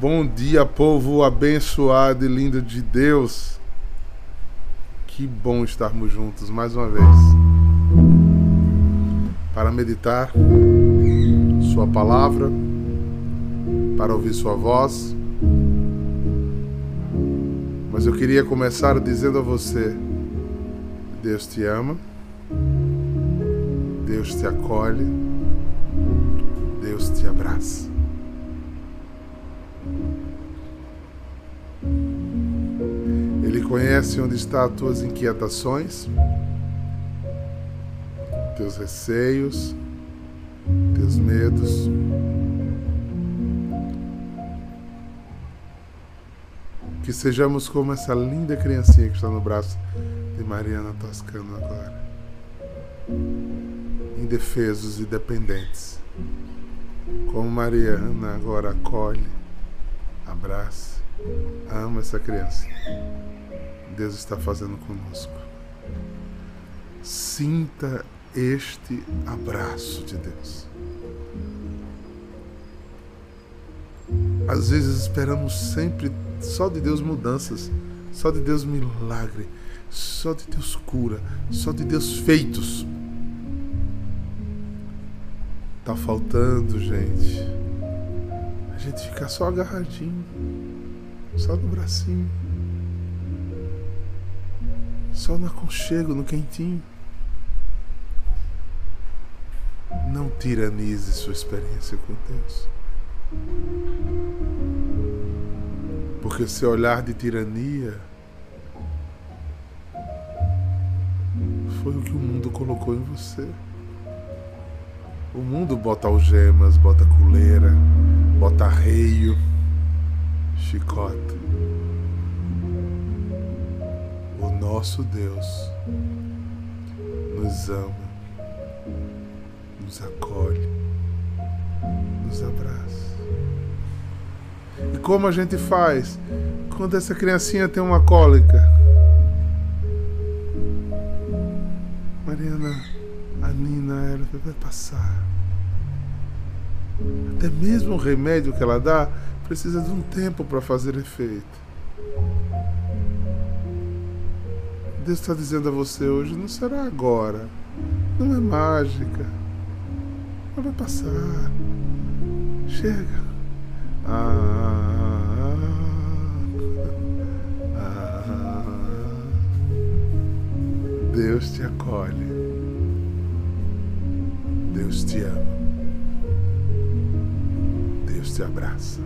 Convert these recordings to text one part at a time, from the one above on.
Bom dia, povo abençoado e lindo de Deus. Que bom estarmos juntos mais uma vez para meditar Sua palavra, para ouvir Sua voz. Mas eu queria começar dizendo a você: Deus te ama, Deus te acolhe, Deus te abraça. Conhece onde estão as tuas inquietações, teus receios, teus medos. Que sejamos como essa linda criancinha que está no braço de Mariana Toscano agora. Indefesos e dependentes. Como Mariana agora acolhe, abraça, ama essa criança. Deus está fazendo conosco. Sinta este abraço de Deus. Às vezes esperamos sempre só de Deus mudanças, só de Deus milagre, só de Deus cura, só de Deus feitos. Tá faltando, gente. A gente ficar só agarradinho, só no bracinho. Só no aconchego, no quentinho. Não tiranize sua experiência com Deus. Porque seu olhar de tirania foi o que o mundo colocou em você. O mundo bota algemas, bota coleira, bota arreio, chicota nosso Deus nos ama, nos acolhe, nos abraça. E como a gente faz quando essa criancinha tem uma cólica? Mariana, a Nina, ela vai passar. Até mesmo o remédio que ela dá precisa de um tempo para fazer efeito. Deus está dizendo a você hoje, não será agora. Não é mágica. Mas vai passar. Chega. Ah, ah, Deus te acolhe. Deus te ama. Deus te abraça.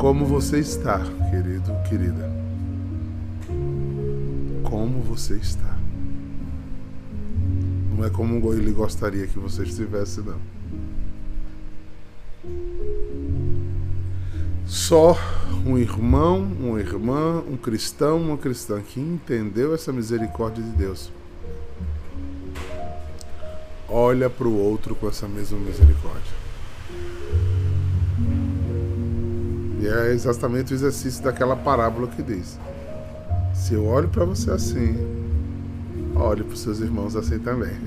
Como você está, querido, querida? Como você está? Não é como ele gostaria que você estivesse, não. Só um irmão, uma irmã, um cristão, uma cristã que entendeu essa misericórdia de Deus olha para o outro com essa mesma misericórdia. E é exatamente o exercício daquela parábola que diz: Se eu olho para você assim, olhe para os seus irmãos assim também.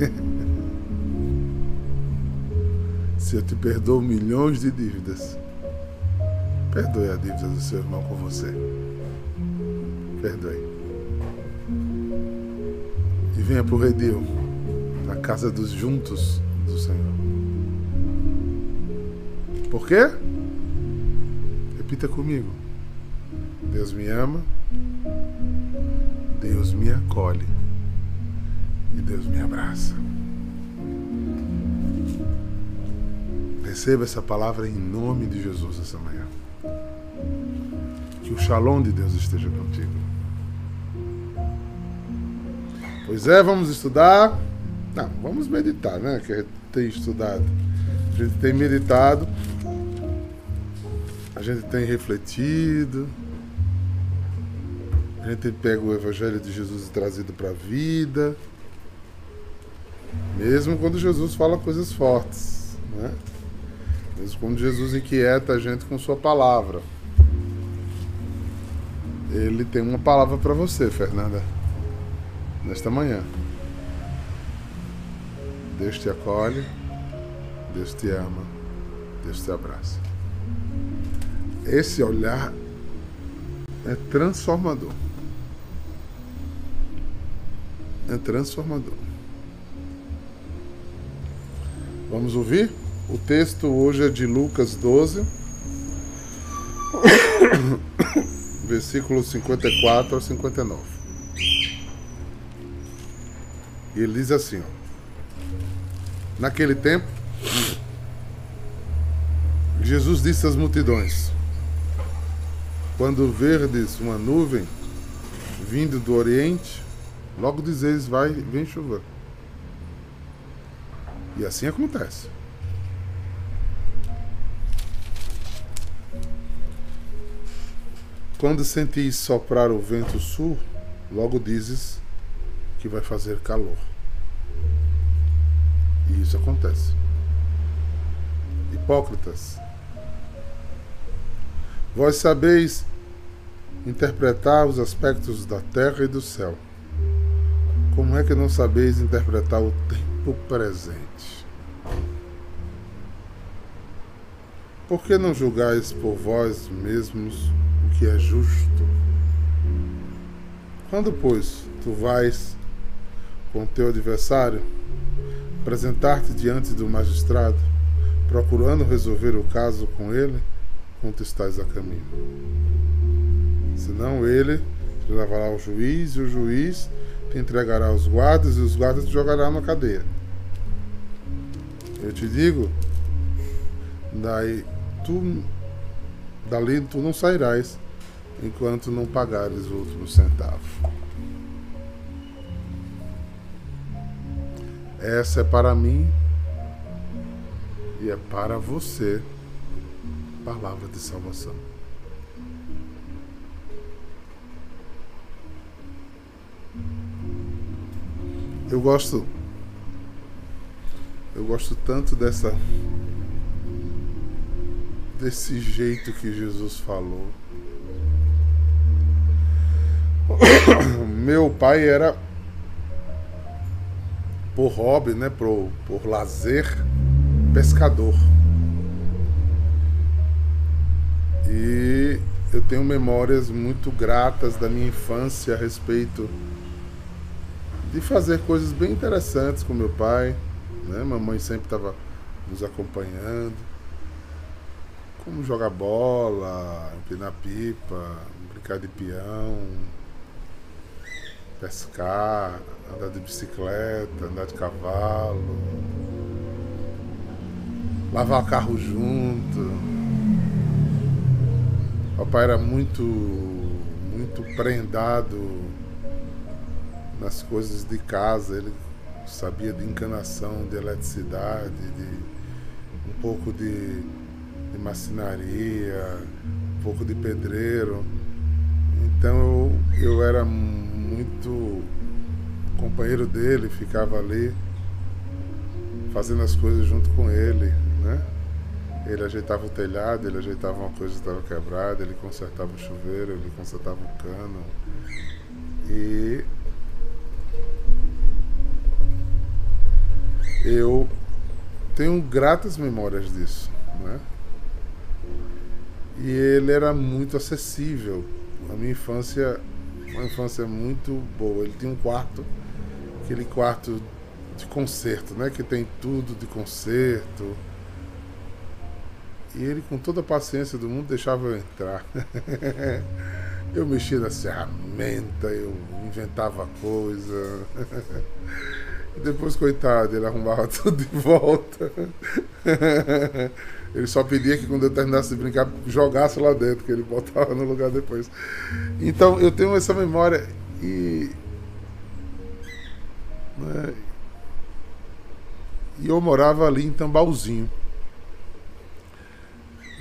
Se eu te perdoo milhões de dívidas, perdoe a dívida do seu irmão com você. Perdoe. E venha para o redil, na casa dos juntos do Senhor. Por quê? Repita comigo. Deus me ama, Deus me acolhe e Deus me abraça. Receba essa palavra em nome de Jesus essa manhã. Que o shalom de Deus esteja contigo. Pois é, vamos estudar. Não, vamos meditar, né? Que tem estudado. A gente tem meditado gente tem refletido, a gente pega o Evangelho de Jesus e trazido para a vida, mesmo quando Jesus fala coisas fortes, né? mesmo quando Jesus inquieta a gente com Sua palavra. Ele tem uma palavra para você, Fernanda, nesta manhã. Deus te acolhe, Deus te ama, Deus te abraça. Esse olhar é transformador. É transformador. Vamos ouvir? O texto hoje é de Lucas 12, versículos 54 a 59. E ele diz assim: ó, Naquele tempo, Jesus disse às multidões: Quando verdes uma nuvem vindo do Oriente, logo dizeis: Vai, vem chover. E assim acontece. Quando sentis soprar o vento sul, logo dizes que vai fazer calor. E isso acontece. Hipócritas, vós sabeis interpretar os aspectos da terra e do céu. Como é que não sabeis interpretar o tempo presente? Por que não julgais por vós mesmos o que é justo? Quando, pois, tu vais com teu adversário apresentar-te diante do magistrado, procurando resolver o caso com ele, quanto estás a caminho. Senão ele te levará ao juiz, e o juiz te entregará aos guardas, e os guardas te jogarão na cadeia. Eu te digo, daí tu, dali tu não sairás, enquanto não pagares o último centavo. Essa é para mim e é para você palavra de salvação. Eu gosto eu gosto tanto dessa desse jeito que Jesus falou. Meu pai era por hobby, né, por, por lazer, pescador. Eu tenho memórias muito gratas da minha infância a respeito de fazer coisas bem interessantes com meu pai. Né? Mamãe sempre estava nos acompanhando. Como jogar bola, empinar pipa, brincar de peão, pescar, andar de bicicleta, andar de cavalo, lavar carro junto. Papai era muito, muito prendado nas coisas de casa. Ele sabia de encanação, de eletricidade, de um pouco de, de um pouco de pedreiro. Então eu, eu era muito companheiro dele, ficava ali fazendo as coisas junto com ele, né? Ele ajeitava o telhado, ele ajeitava uma coisa que estava quebrada, ele consertava o chuveiro, ele consertava o cano. E eu tenho gratas memórias disso, né? E ele era muito acessível. A minha infância, uma infância muito boa. Ele tinha um quarto, aquele quarto de concerto, né? Que tem tudo de concerto e ele, com toda a paciência do mundo, deixava eu entrar. eu mexia na ferramenta, eu inventava coisa. E depois, coitado, ele arrumava tudo de volta. Ele só pedia que quando eu terminasse de brincar, jogasse lá dentro, que ele botava no lugar depois. Então eu tenho essa memória e. Né, e eu morava ali em Tambalzinho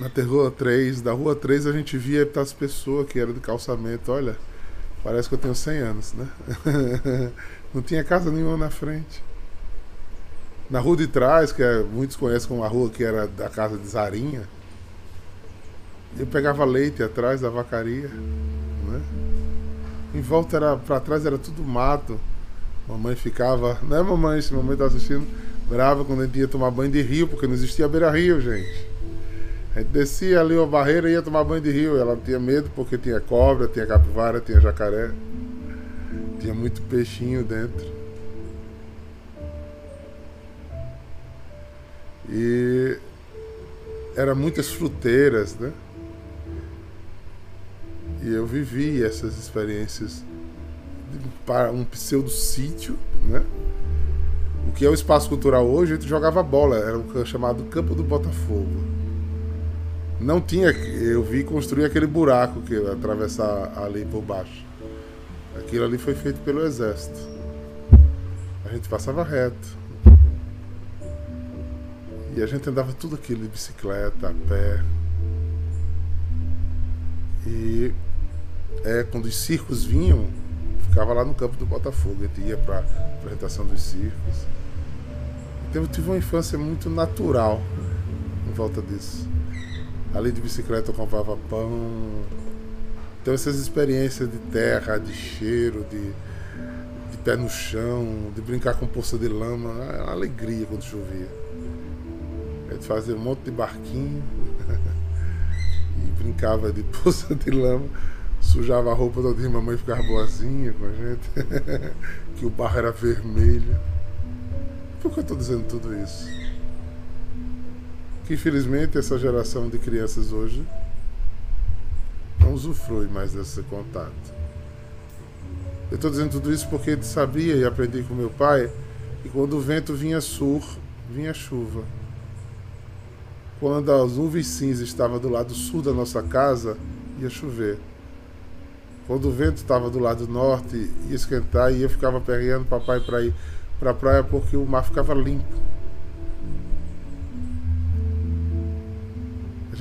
na Rua 3, da Rua 3 a gente via as pessoas que eram de calçamento, olha, parece que eu tenho 100 anos, né? Não tinha casa nenhuma na frente. Na rua de trás, que é, muitos conhecem como a rua que era da casa de Zarinha, eu pegava leite atrás da vacaria, né? Em volta era para trás era tudo mato. Mamãe ficava, não é mamãe, se mamãe tá assistindo, brava quando a gente ia tomar banho de rio, porque não existia beira-rio, gente. A gente descia ali uma barreira e ia tomar banho de rio. Ela tinha medo porque tinha cobra, tinha capivara, tinha jacaré. Tinha muito peixinho dentro. E era muitas fruteiras, né? E eu vivi essas experiências para um pseudo sítio, né? O que é o espaço cultural hoje, a gente jogava bola, era um chamado Campo do Botafogo. Não tinha, eu vi construir aquele buraco que atravessar ali por baixo. Aquilo ali foi feito pelo exército. A gente passava reto. E a gente andava tudo aquilo de bicicleta, a pé. E é, quando os circos vinham, ficava lá no campo do Botafogo. A gente ia para apresentação dos circos. Então eu tive uma infância muito natural em volta disso. Ali de bicicleta eu comprava pão. Então essas experiências de terra, de cheiro, de, de pé no chão, de brincar com poça de lama, é uma alegria quando chovia. A gente fazia um monte de barquinho e brincava de poça de lama, sujava a roupa todo dia, mamãe ficava boazinha com a gente, que o barro era vermelho. Por que eu estou dizendo tudo isso? Que infelizmente essa geração de crianças hoje não usufrui mais desse contato. Eu estou dizendo tudo isso porque sabia e aprendi com meu pai que quando o vento vinha sul, vinha chuva. Quando as nuvens cinzas estavam do lado sul da nossa casa, ia chover. Quando o vento estava do lado norte, ia esquentar e eu ficava perreando papai para ir para a praia porque o mar ficava limpo.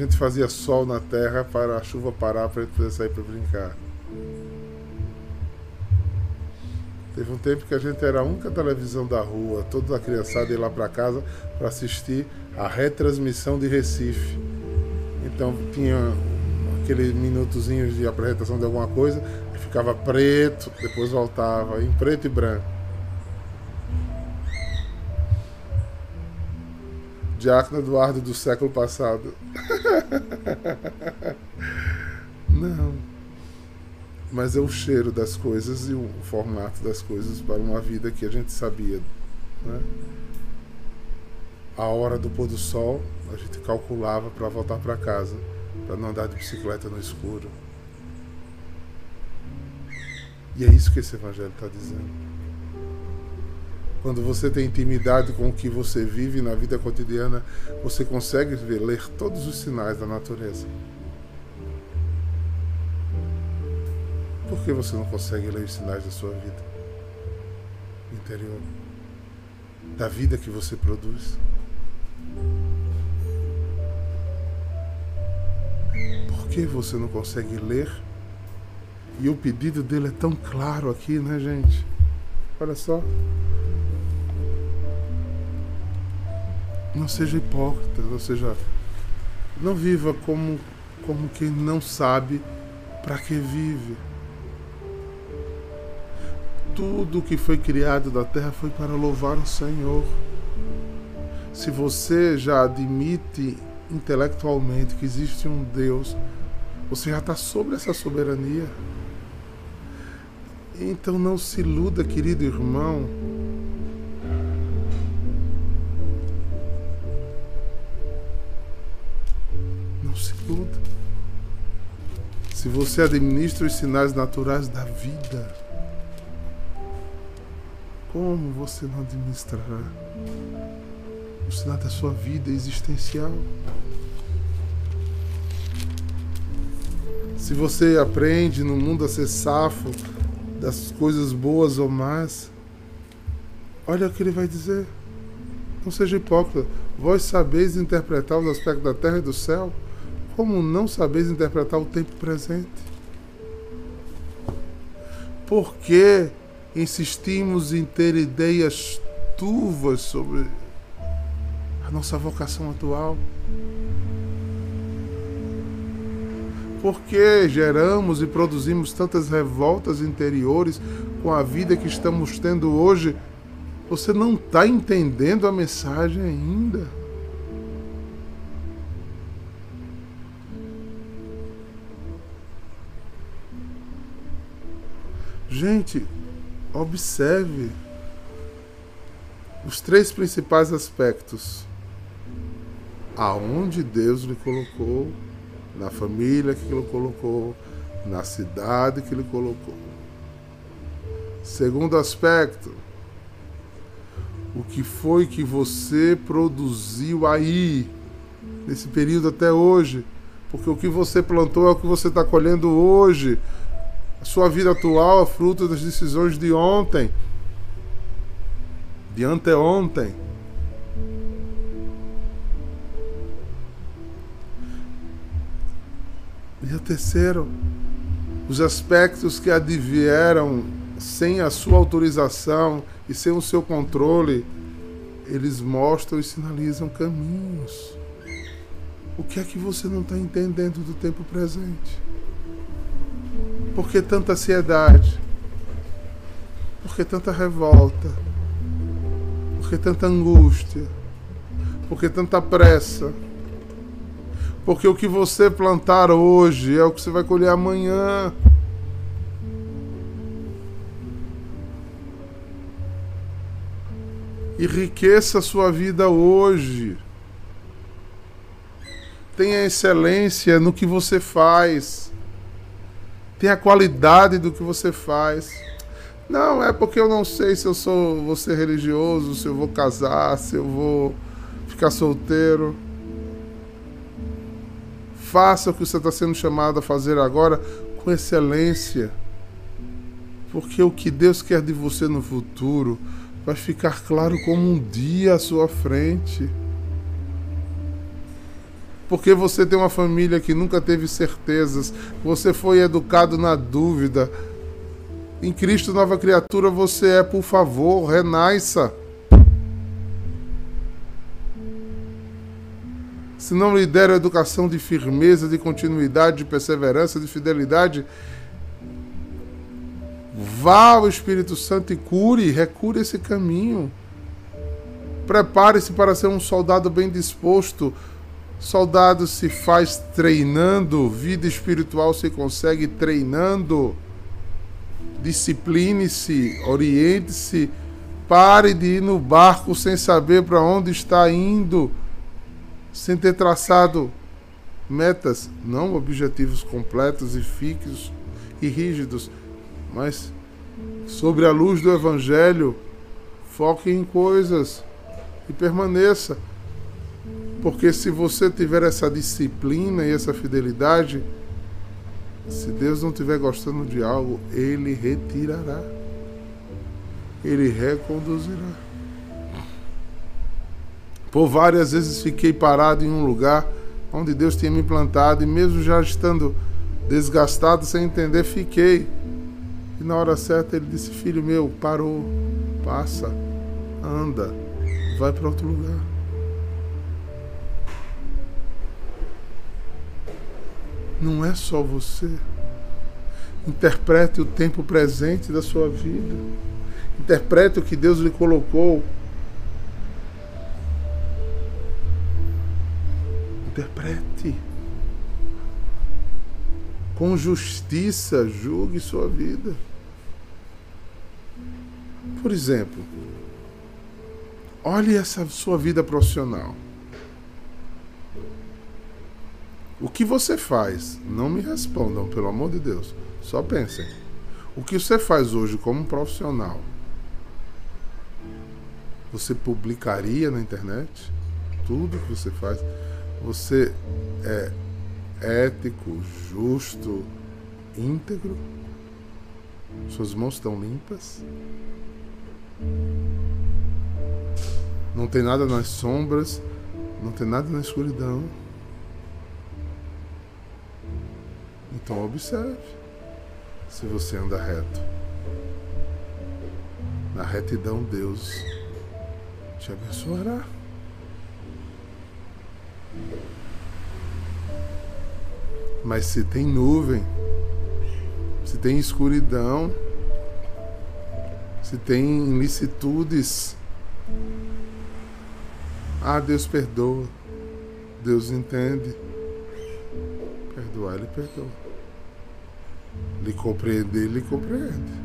Gente fazia sol na terra para a chuva parar para a gente poder sair para brincar. Teve um tempo que a gente era a única televisão da rua, toda a criançada ia lá para casa para assistir a retransmissão de Recife. Então tinha aqueles minutozinhos de apresentação de alguma coisa, ficava preto, depois voltava em preto e branco. Diácono Eduardo do século passado. Não. Mas é o cheiro das coisas e o formato das coisas para uma vida que a gente sabia. Né? A hora do pôr do sol, a gente calculava para voltar para casa, para não andar de bicicleta no escuro. E é isso que esse evangelho está dizendo. Quando você tem intimidade com o que você vive na vida cotidiana, você consegue ver, ler todos os sinais da natureza. Por que você não consegue ler os sinais da sua vida interior? Da vida que você produz? Por que você não consegue ler? E o pedido dele é tão claro aqui, né, gente? Olha só. Não seja hipócrita, ou seja, não viva como, como quem não sabe para que vive. Tudo que foi criado da terra foi para louvar o Senhor. Se você já admite intelectualmente que existe um Deus, você já está sobre essa soberania. Então não se iluda, querido irmão, você administra os sinais naturais da vida, como você não administrará o sinal da sua vida existencial? Se você aprende no mundo a ser safo das coisas boas ou más, olha o que ele vai dizer. Não seja hipócrita. Vós sabeis interpretar os aspectos da terra e do céu? Como não sabeis interpretar o tempo presente? Por que insistimos em ter ideias turvas sobre a nossa vocação atual? Por que geramos e produzimos tantas revoltas interiores com a vida que estamos tendo hoje? Você não está entendendo a mensagem ainda. Gente, observe os três principais aspectos. Aonde Deus lhe colocou, na família que ele colocou, na cidade que ele colocou. Segundo aspecto, o que foi que você produziu aí, nesse período até hoje. Porque o que você plantou é o que você está colhendo hoje. Sua vida atual é fruto das decisões de ontem, de anteontem. E o terceiro, os aspectos que advieram sem a sua autorização e sem o seu controle, eles mostram e sinalizam caminhos. O que é que você não está entendendo do tempo presente? Por que tanta ansiedade? Por que tanta revolta? Por que tanta angústia? Por que tanta pressa? Porque o que você plantar hoje é o que você vai colher amanhã. Enriqueça a sua vida hoje. Tenha excelência no que você faz. Tenha qualidade do que você faz. Não, é porque eu não sei se eu sou vou ser religioso, se eu vou casar, se eu vou ficar solteiro. Faça o que você está sendo chamado a fazer agora com excelência. Porque o que Deus quer de você no futuro vai ficar claro como um dia à sua frente. Porque você tem uma família que nunca teve certezas, você foi educado na dúvida. Em Cristo, nova criatura, você é, por favor, renasça. Se não lhe der a educação de firmeza, de continuidade, de perseverança, de fidelidade, Vá ao Espírito Santo e cure, recure esse caminho. Prepare-se para ser um soldado bem disposto. Soldado se faz treinando, vida espiritual se consegue treinando. Discipline-se, oriente-se. Pare de ir no barco sem saber para onde está indo, sem ter traçado metas, não objetivos completos e fixos e rígidos mas sobre a luz do Evangelho, foque em coisas e permaneça. Porque se você tiver essa disciplina e essa fidelidade, se Deus não estiver gostando de algo, Ele retirará. Ele reconduzirá. Por várias vezes fiquei parado em um lugar onde Deus tinha me plantado, e mesmo já estando desgastado, sem entender, fiquei. E na hora certa ele disse: Filho meu, parou, passa, anda, vai para outro lugar. Não é só você. Interprete o tempo presente da sua vida. Interprete o que Deus lhe colocou. Interprete. Com justiça, julgue sua vida. Por exemplo, olhe essa sua vida profissional. O que você faz? Não me respondam, pelo amor de Deus. Só pensem. O que você faz hoje como profissional? Você publicaria na internet tudo que você faz? Você é ético, justo, íntegro? Suas mãos estão limpas? Não tem nada nas sombras, não tem nada na escuridão. Então observe se você anda reto. Na retidão, Deus te abençoará. Mas se tem nuvem, se tem escuridão, se tem ilicitudes, ah, Deus perdoa, Deus entende. Perdoar, Ele perdoa. Lhe compreender, Ele compreende.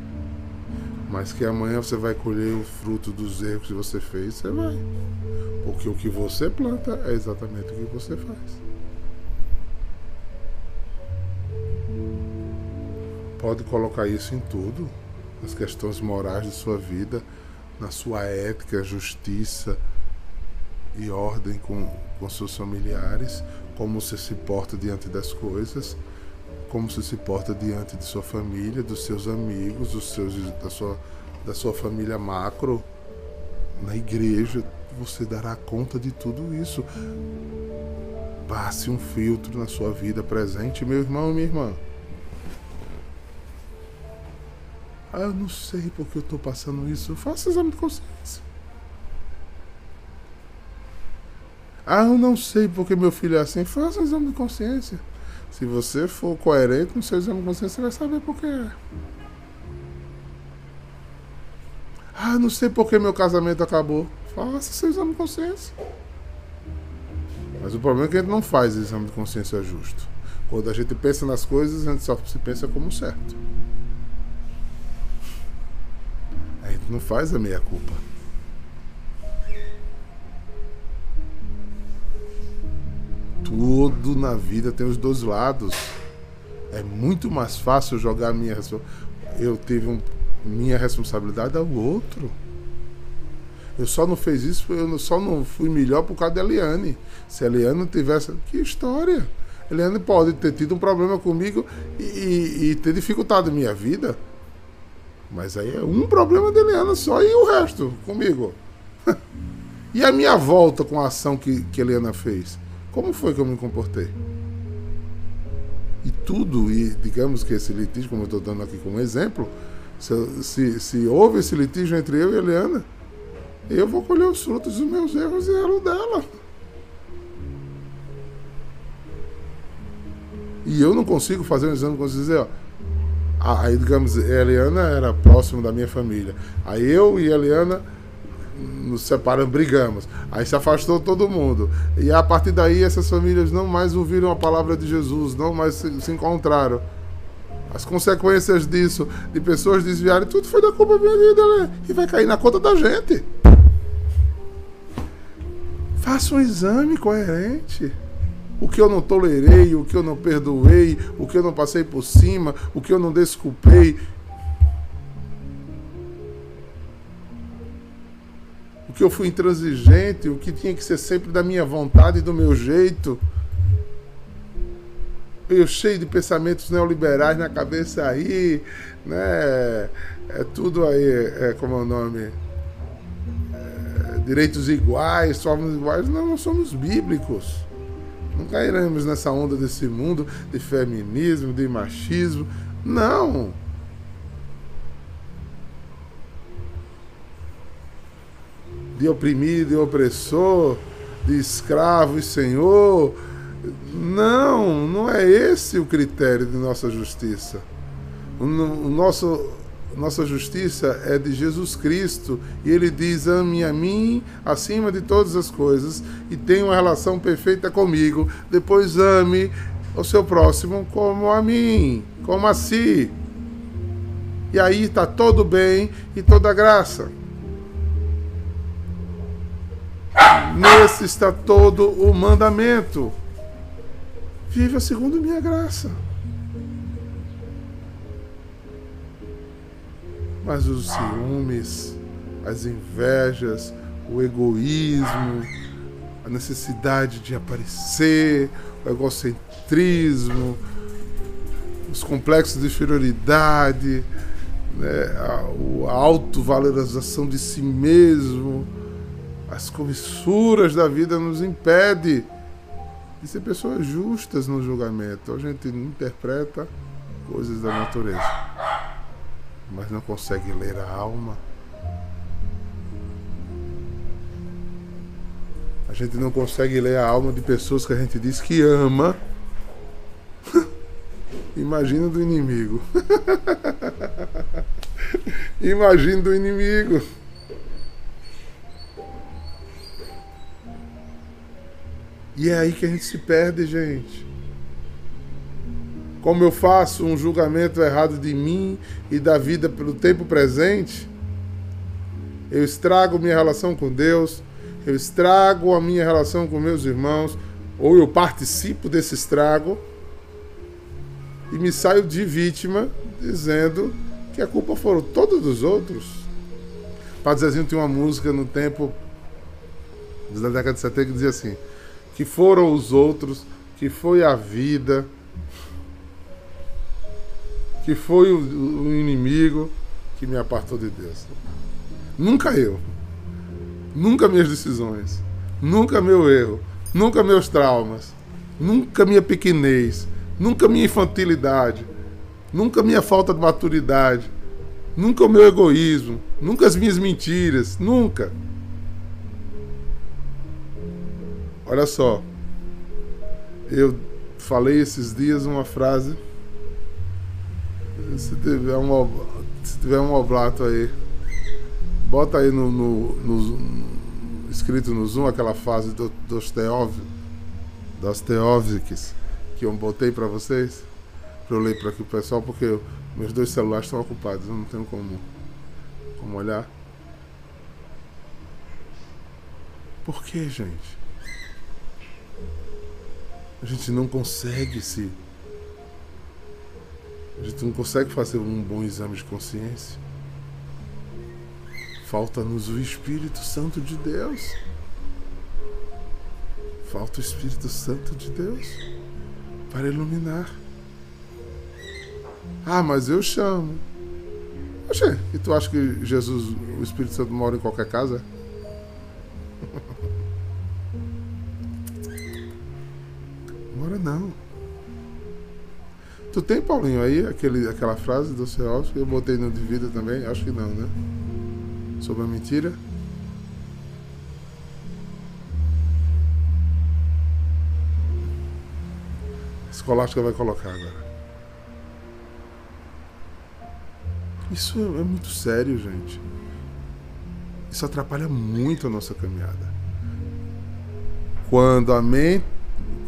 Mas que amanhã você vai colher o fruto dos erros que você fez, você vai. Porque o que você planta é exatamente o que você faz. Pode colocar isso em tudo, nas questões morais de sua vida, na sua ética, justiça e ordem com, com seus familiares, como você se porta diante das coisas, como você se porta diante de sua família, dos seus amigos, dos seus, da, sua, da sua família macro, na igreja, você dará conta de tudo isso. Passe um filtro na sua vida presente, meu irmão e minha irmã. Ah, eu não sei porque eu estou passando isso. Faça exame de consciência. Ah, eu não sei porque meu filho é assim. Faça exame de consciência. Se você for coerente exame de consciência, você vai saber por que é. Ah, não sei porque meu casamento acabou. Faça seu exame de consciência. Mas o problema é que a gente não faz exame de consciência justo. Quando a gente pensa nas coisas, a gente só se pensa como certo. A gente não faz a meia Tudo na vida tem os dois lados. É muito mais fácil jogar minha eu tive um, minha responsabilidade ao outro. Eu só não fiz isso, eu só não fui melhor por causa da Eliane. Se a Eliane não tivesse. Que história! A Eliane pode ter tido um problema comigo e, e, ter dificultado a minha vida. Mas aí é um problema da Eliana só e o resto comigo. e a minha volta com a ação que, que a Eliana fez? Como foi que eu me comportei? E tudo, e digamos que esse litígio, como eu estou dando aqui como exemplo, se, se, se, houve esse litígio entre eu e a Eliana, eu vou colher os frutos dos meus erros e ela dela. E eu não consigo fazer um exame com dizer, ó, aí digamos, a Eliana era próximo da minha família. Aí eu e a Eliana nos separamos, brigamos. Aí se afastou todo mundo. E a partir daí essas famílias não mais ouviram a palavra de Jesus, não mais se, se encontraram. As consequências disso, de pessoas desviarem, tudo foi da culpa minha vida, e vai cair na conta da gente. Faça um exame coerente. O que eu não tolerei, o que eu não perdoei, o que eu não passei por cima, o que eu não desculpei, que eu fui intransigente, o que tinha que ser sempre da minha vontade e do meu jeito. Eu cheio de pensamentos neoliberais na cabeça aí, né? É tudo aí, é, como é o nome? É, direitos iguais, somos iguais. Não, nós somos bíblicos. Não cairemos nessa onda desse mundo de feminismo, de machismo. Não. De oprimido e opressor, de escravo e senhor. Não, não é esse o critério de nossa justiça. O, nosso, nossa justiça é de Jesus Cristo e ele diz: ame a mim acima de todas as coisas e tenha uma relação perfeita comigo. Depois ame o seu próximo como a mim, como a si. E aí está todo bem e toda graça. Nesse está todo o mandamento. Viva segundo minha graça. Mas os ciúmes, as invejas, o egoísmo, a necessidade de aparecer, o egocentrismo, os complexos de inferioridade, né, a, a autovalorização de si mesmo, as comissuras da vida nos impede de ser pessoas justas no julgamento. A gente interpreta coisas da natureza, mas não consegue ler a alma. A gente não consegue ler a alma de pessoas que a gente diz que ama. Imagina do inimigo. Imagina do inimigo. E é aí que a gente se perde, gente. como eu faço um julgamento errado de mim e da vida pelo tempo presente, eu estrago minha relação com Deus, eu estrago a minha relação com meus irmãos, ou eu participo desse estrago e me saio de vítima dizendo que a culpa foram todos dos outros. Padre Zezinho tinha uma música no tempo da década de 70 que dizia assim: que foram os outros, que foi a vida, que foi o, o inimigo que me apartou de Deus. Nunca eu. Nunca minhas decisões. Nunca meu erro. Nunca meus traumas. Nunca minha pequenez. Nunca minha infantilidade. Nunca minha falta de maturidade. Nunca o meu egoísmo. Nunca as minhas mentiras. Nunca. Olha só. Eu falei esses dias uma frase. Se tiver um, se tiver um oblato aí, bota aí no, no, no escrito no Zoom aquela frase do, dos Dostoevskis que eu botei para vocês, para eu ler para aqui o pessoal, porque meus dois celulares estão ocupados, eu não tenho como, como olhar. Por que, gente? A gente não consegue se. A gente não consegue fazer um bom exame de consciência. Falta-nos o Espírito Santo de Deus. Falta o Espírito Santo de Deus para iluminar. Ah, mas eu chamo. Oxê, e tu acha que Jesus, o Espírito Santo, mora em qualquer casa? Tu tem, Paulinho, aí aquele, aquela frase do Céu que eu botei no de vida também? Acho que não, né? Sobre a mentira. Escolástica vai colocar agora. Isso é, é muito sério, gente. Isso atrapalha muito a nossa caminhada. Quando a mente,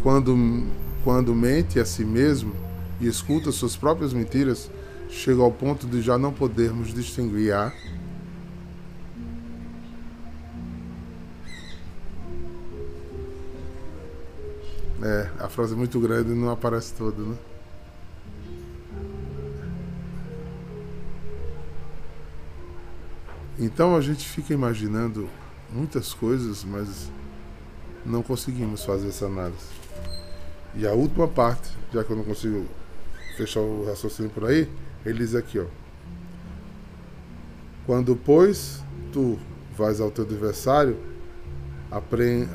quando, quando mente a si mesmo e escuta suas próprias mentiras, chega ao ponto de já não podermos distinguir a É, a frase é muito grande e não aparece toda, né? Então a gente fica imaginando muitas coisas, mas não conseguimos fazer essa análise. E a última parte, já que eu não consigo fechar o raciocínio por aí, ele diz aqui, ó. Quando, pois, tu vais ao teu adversário,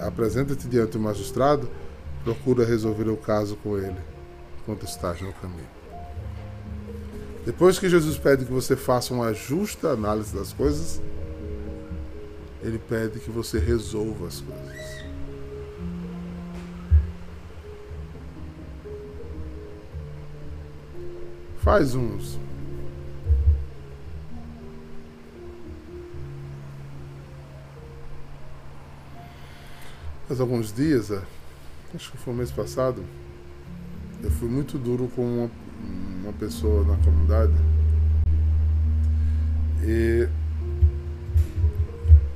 apresenta-te diante do magistrado, procura resolver o caso com ele, enquanto estás no caminho. Depois que Jesus pede que você faça uma justa análise das coisas, ele pede que você resolva as coisas. Faz uns. Faz alguns dias, é, acho que foi o mês passado, eu fui muito duro com uma, uma pessoa na comunidade. E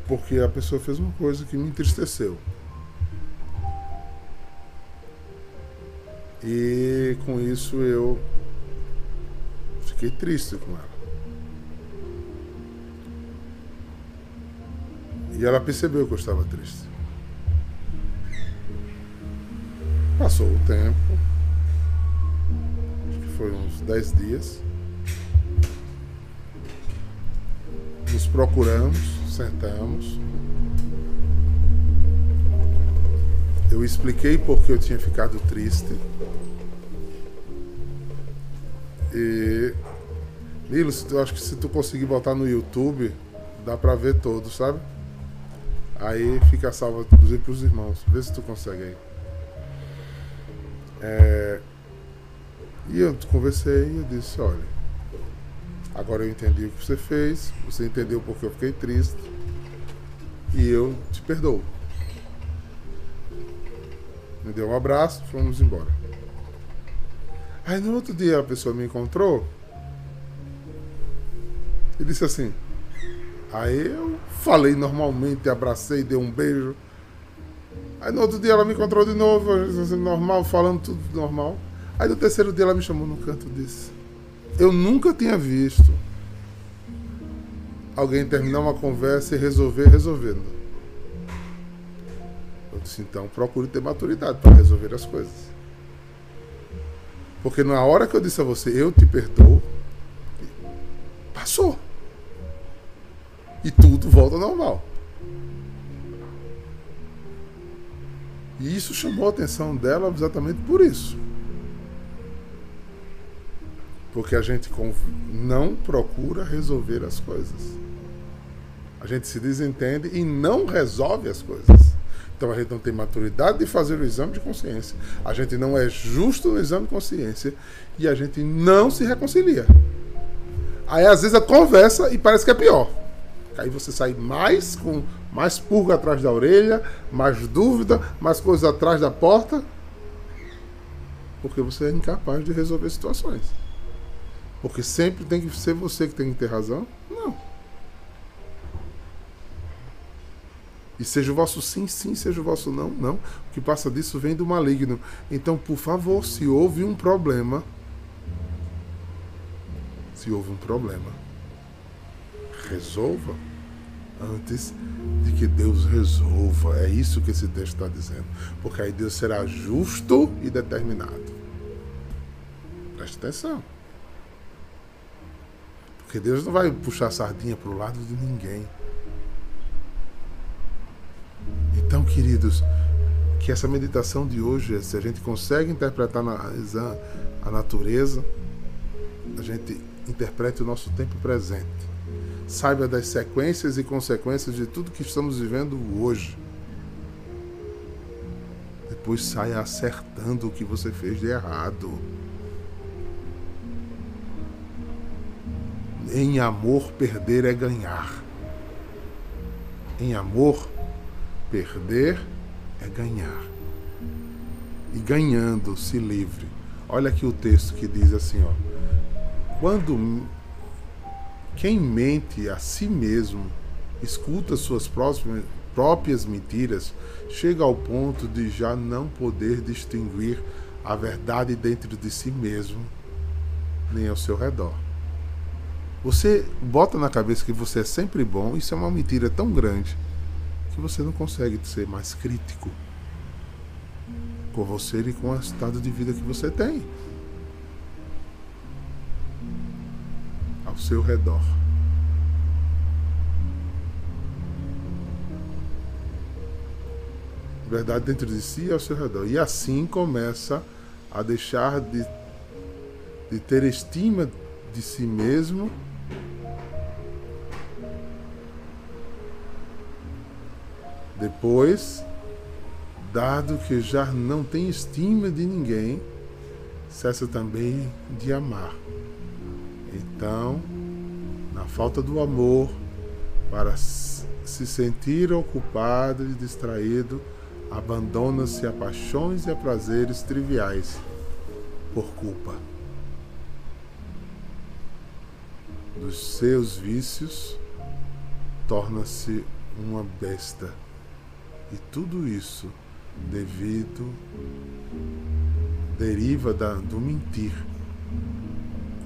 porque a pessoa fez uma coisa que me entristeceu. E com isso eu fiquei triste com ela. E ela percebeu que eu estava triste. Passou o tempo, acho que foi uns 10 dias. Nos procuramos, sentamos. Eu expliquei por que eu tinha ficado triste. E. Lilo, eu acho que se tu conseguir botar no YouTube, dá pra ver todo, sabe? Aí fica salvo, inclusive, pros irmãos. Vê se tu consegue aí. É, e eu conversei e eu disse, olha, agora eu entendi o que você fez, você entendeu porque eu fiquei triste e eu te perdoo. Me deu um abraço, fomos embora. Aí no outro dia a pessoa me encontrou e disse assim. Aí eu falei normalmente, abracei, dei um beijo. Aí no outro dia ela me encontrou de novo, assim, normal, falando tudo normal. Aí no terceiro dia ela me chamou no canto e disse: Eu nunca tinha visto alguém terminar uma conversa e resolver resolvendo. Eu disse: Então procure ter maturidade para resolver as coisas. Porque na hora que eu disse a você, eu te perdoo, passou. E tudo volta ao normal. E isso chamou a atenção dela exatamente por isso. Porque a gente não procura resolver as coisas. A gente se desentende e não resolve as coisas. Então a gente não tem maturidade de fazer o exame de consciência. A gente não é justo no exame de consciência e a gente não se reconcilia. Aí às vezes a conversa e parece que é pior. Aí você sai mais com mais pulga atrás da orelha, mais dúvida, mais coisas atrás da porta, porque você é incapaz de resolver situações. Porque sempre tem que ser você que tem que ter razão? Não. E seja o vosso sim, sim, seja o vosso não, não. O que passa disso vem do maligno. Então, por favor, se houve um problema, se houve um problema, resolva antes de que Deus resolva. É isso que esse texto está dizendo. Porque aí Deus será justo e determinado. Preste atenção. Porque Deus não vai puxar a sardinha para o lado de ninguém. Então, queridos, que essa meditação de hoje, se a gente consegue interpretar a natureza, a gente interprete o nosso tempo presente saiba das sequências e consequências de tudo que estamos vivendo hoje. Depois saia acertando o que você fez de errado. Em amor, perder é ganhar. Em amor, perder é ganhar. E ganhando, se livre. Olha aqui o texto que diz assim, ó. Quando quem mente a si mesmo, escuta suas próprias mentiras, chega ao ponto de já não poder distinguir a verdade dentro de si mesmo, nem ao seu redor. Você bota na cabeça que você é sempre bom, isso é uma mentira tão grande que você não consegue ser mais crítico com você e com o estado de vida que você tem. Ao seu redor. Verdade dentro de si e ao seu redor. E assim começa a deixar de, de ter estima de si mesmo. Depois, dado que já não tem estima de ninguém, cessa também de amar. Então, na falta do amor, para se sentir ocupado e distraído, abandona-se a paixões e a prazeres triviais por culpa dos seus vícios, torna-se uma besta. E tudo isso devido deriva da, do mentir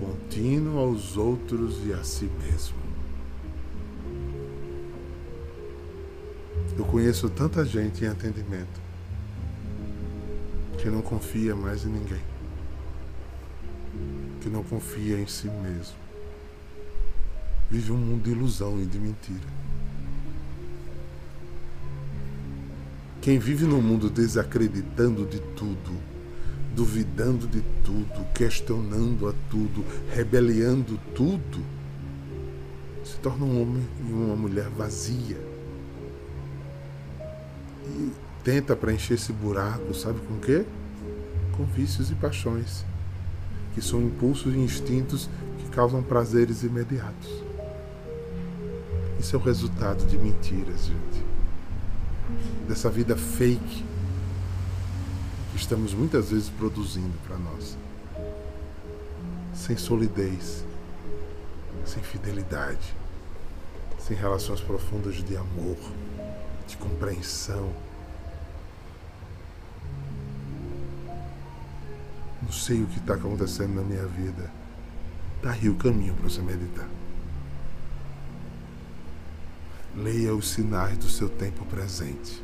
contínuo aos outros e a si mesmo. Eu conheço tanta gente em atendimento que não confia mais em ninguém, que não confia em si mesmo. Vive um mundo de ilusão e de mentira. Quem vive no mundo desacreditando de tudo, duvidando de tudo, questionando a tudo, rebeliando tudo, se torna um homem e uma mulher vazia. E tenta preencher esse buraco, sabe com quê? Com vícios e paixões, que são impulsos e instintos que causam prazeres imediatos. Isso é o resultado de mentiras, gente. Dessa vida fake estamos muitas vezes produzindo para nós. sem solidez, sem fidelidade, sem relações profundas de amor, de compreensão. Não sei o que está acontecendo na minha vida. Está aí o caminho para você meditar. Leia os sinais do seu tempo presente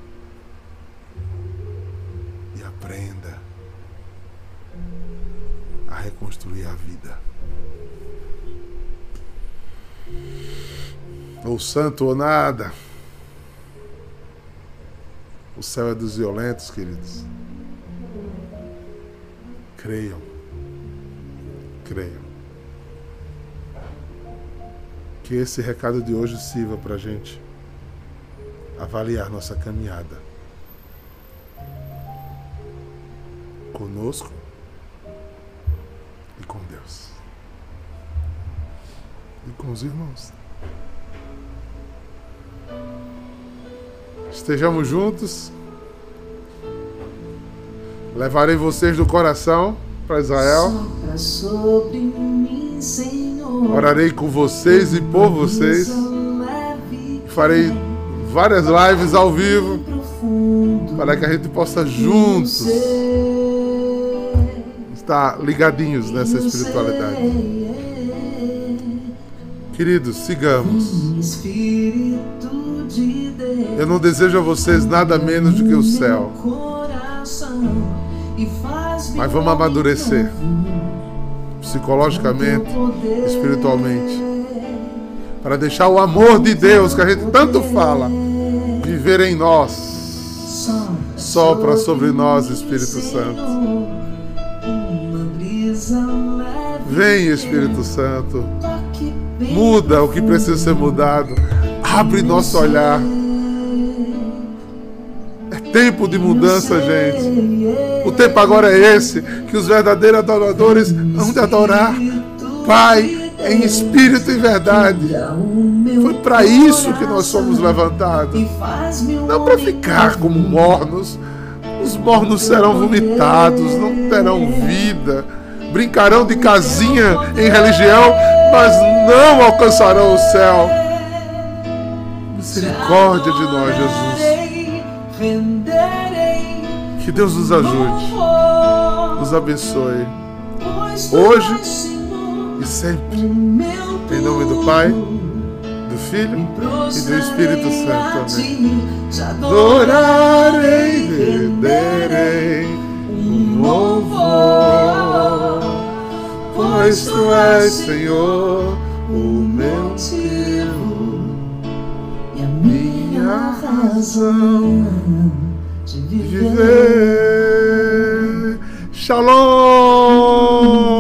aprenda a reconstruir a vida. Ou santo ou nada. O céu é dos violentos, queridos. Creiam. Creiam. Que esse recado de hoje sirva para a gente avaliar nossa caminhada. Conosco e com Deus. E com os irmãos. Estejamos juntos. Levarei vocês do coração para Israel. Orarei com vocês e por vocês. Farei várias lives ao vivo para que a gente possa juntos estar ligadinhos nessa espiritualidade. Queridos, sigamos. Eu não desejo a vocês nada menos do que o céu. Mas vamos amadurecer psicologicamente, espiritualmente, para deixar o amor de Deus que a gente tanto fala viver em nós. Sopra sobre nós, Espírito Santo. Vem, Espírito Santo. Muda o que precisa ser mudado. Abre nosso olhar tempo de mudança, gente. O tempo agora é esse, que os verdadeiros adoradores vão de adorar Pai em espírito e verdade. Foi para isso que nós somos levantados. Não para ficar como mornos. Os mornos serão vomitados, não terão vida. Brincarão de casinha em religião, mas não alcançarão o céu. Misericórdia de nós, Jesus. Que Deus nos ajude, nos abençoe, hoje e sempre. Em nome do Pai, do Filho e do Espírito Santo. Amém. Adorarei, renderei um louvor, pois tu és, Senhor, o meu motivo e a minha razão de viver. Shalom!